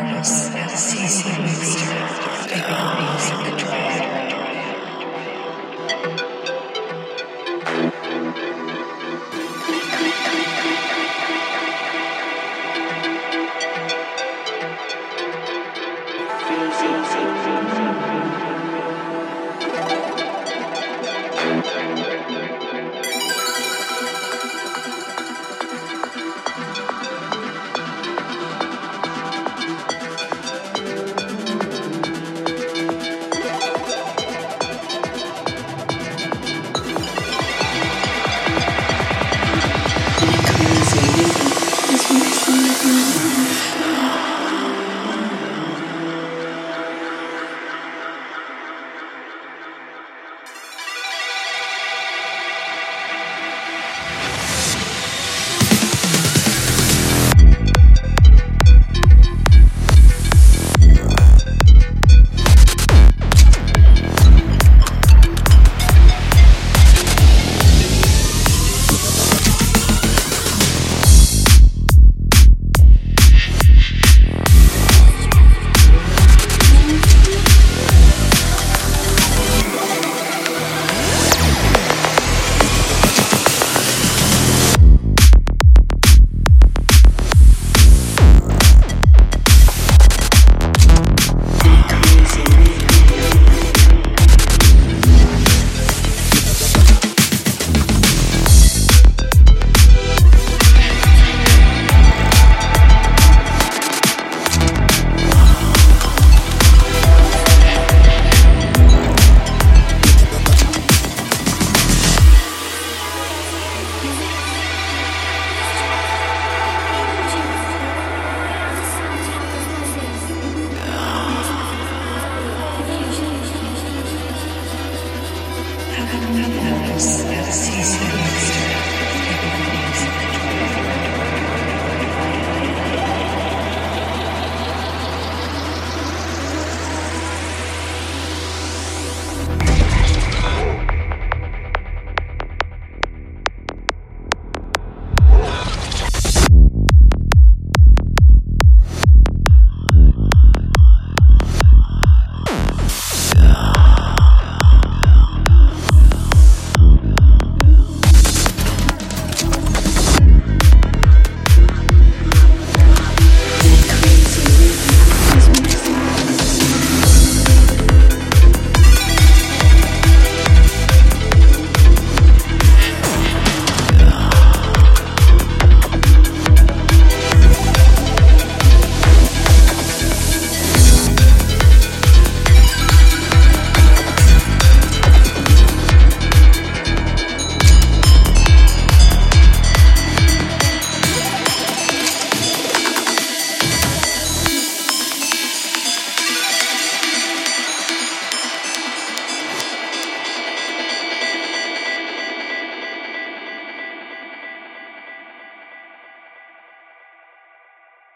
artists, seasoned reader, they all the dread. Yes.